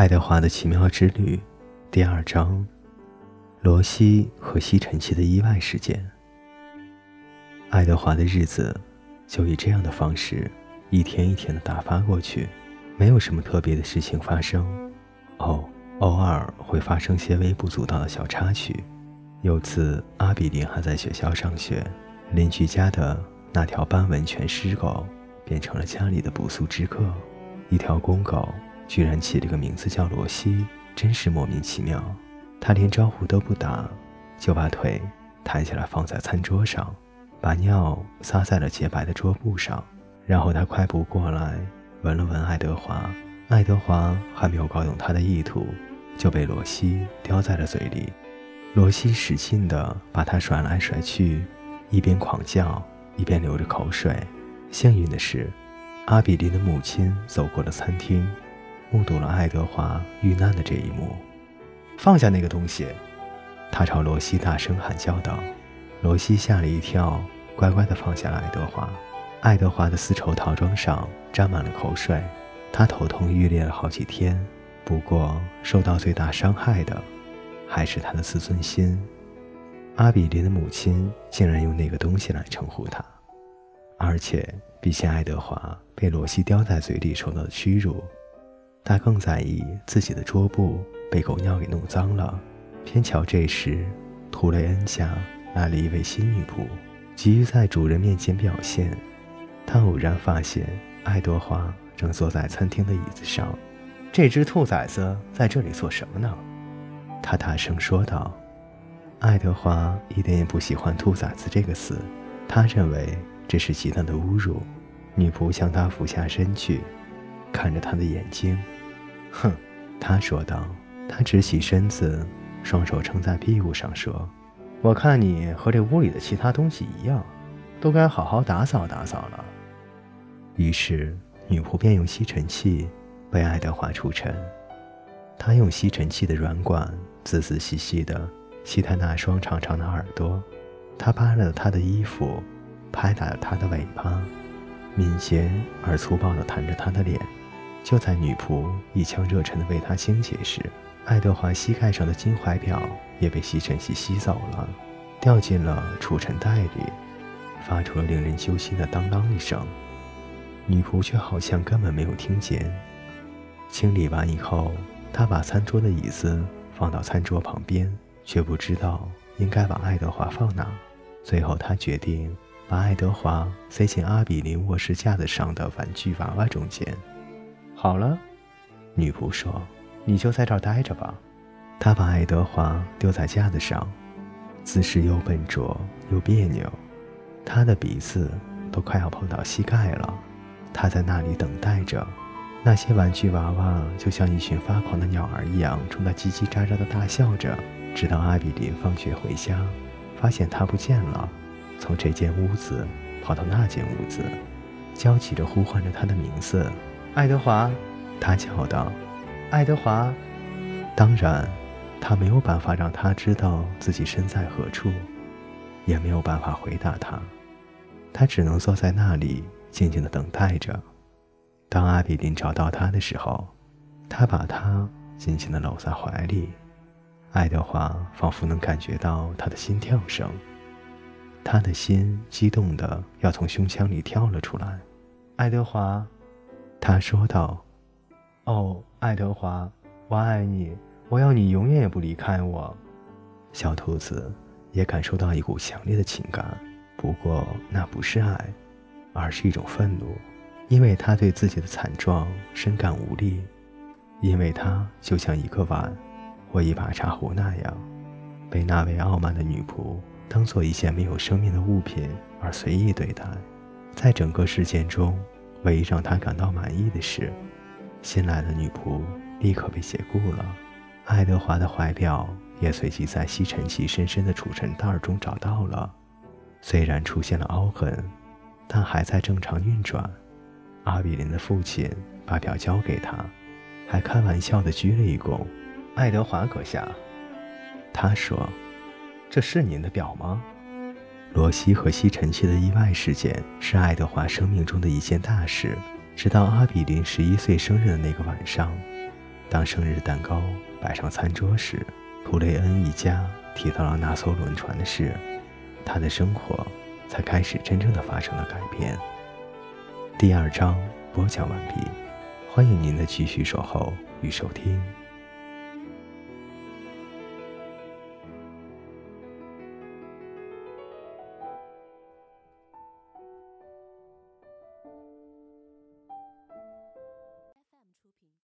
爱德华的奇妙之旅，第二章：罗西和吸尘器的意外事件。爱德华的日子就以这样的方式一天一天的打发过去，没有什么特别的事情发生。哦，偶尔会发生些微不足道的小插曲。有次阿比林还在学校上学，邻居家的那条斑纹犬狮狗变成了家里的不速之客，一条公狗。居然起了个名字叫罗西，真是莫名其妙。他连招呼都不打，就把腿抬起来放在餐桌上，把尿撒在了洁白的桌布上。然后他快步过来，闻了闻爱德华。爱德华还没有搞懂他的意图，就被罗西叼在了嘴里。罗西使劲地把他甩来甩去，一边狂叫，一边流着口水。幸运的是，阿比林的母亲走过了餐厅。目睹了爱德华遇难的这一幕，放下那个东西！他朝罗西大声喊叫道。罗西吓了一跳，乖乖地放下了爱德华。爱德华的丝绸套装上沾满了口水，他头痛欲裂了好几天。不过，受到最大伤害的还是他的自尊心。阿比林的母亲竟然用那个东西来称呼他，而且比起爱德华被罗西叼在嘴里受到的屈辱。他更在意自己的桌布被狗尿给弄脏了。偏巧这时，图雷恩家来了一位新女仆，急于在主人面前表现。他偶然发现爱德华正坐在餐厅的椅子上。这只兔崽子在这里做什么呢？他大声说道。爱德华一点也不喜欢“兔崽子”这个词，他认为这是极大的侮辱。女仆向他俯下身去。看着他的眼睛，哼，他说道。他直起身子，双手撑在屁股上说：“我看你和这屋里的其他东西一样，都该好好打扫打扫了。”于是女仆便用吸尘器为爱德华除尘。她用吸尘器的软管仔仔细细地吸他那双长长的耳朵，她扒了他的衣服，拍打了他的尾巴，敏捷而粗暴地弹着他的脸。就在女仆一腔热忱地为他清洁时，爱德华膝盖上的金怀表也被吸尘器吸走了，掉进了储尘袋里，发出了令人揪心的当啷一声。女仆却好像根本没有听见。清理完以后，她把餐桌的椅子放到餐桌旁边，却不知道应该把爱德华放哪。最后，她决定把爱德华塞进阿比林卧室架子上的玩具娃娃中间。好了，女仆说：“你就在这儿待着吧。”她把爱德华丢在架子上，姿势又笨拙又别扭，他的鼻子都快要碰到膝盖了。他在那里等待着，那些玩具娃娃就像一群发狂的鸟儿一样，冲他叽叽喳喳地大笑着，直到阿比林放学回家，发现他不见了，从这间屋子跑到那间屋子，焦急着呼唤着他的名字。爱德华，他叫道：“爱德华。”当然，他没有办法让他知道自己身在何处，也没有办法回答他。他只能坐在那里，静静的等待着。当阿比林找到他的时候，他把他紧紧的搂在怀里。爱德华仿佛能感觉到他的心跳声，他的心激动的要从胸腔里跳了出来。爱德华。他说道：“哦，爱德华，我爱你，我要你永远也不离开我。”小兔子也感受到一股强烈的情感，不过那不是爱，而是一种愤怒，因为他对自己的惨状深感无力，因为他就像一个碗或一把茶壶那样，被那位傲慢的女仆当做一件没有生命的物品而随意对待，在整个事件中。唯一让他感到满意的是，新来的女仆立刻被解雇了。爱德华的怀表也随即在吸尘器深深的储尘袋中找到了，虽然出现了凹痕，但还在正常运转。阿比林的父亲把表交给他，还开玩笑地鞠了一躬。爱德华阁下，他说：“这是您的表吗？”罗西和吸尘器的意外事件是爱德华生命中的一件大事。直到阿比林十一岁生日的那个晚上，当生日蛋糕摆上餐桌时，图雷恩一家提到了那艘轮船的事，他的生活才开始真正的发生了改变。第二章播讲完毕，欢迎您的继续守候与收听。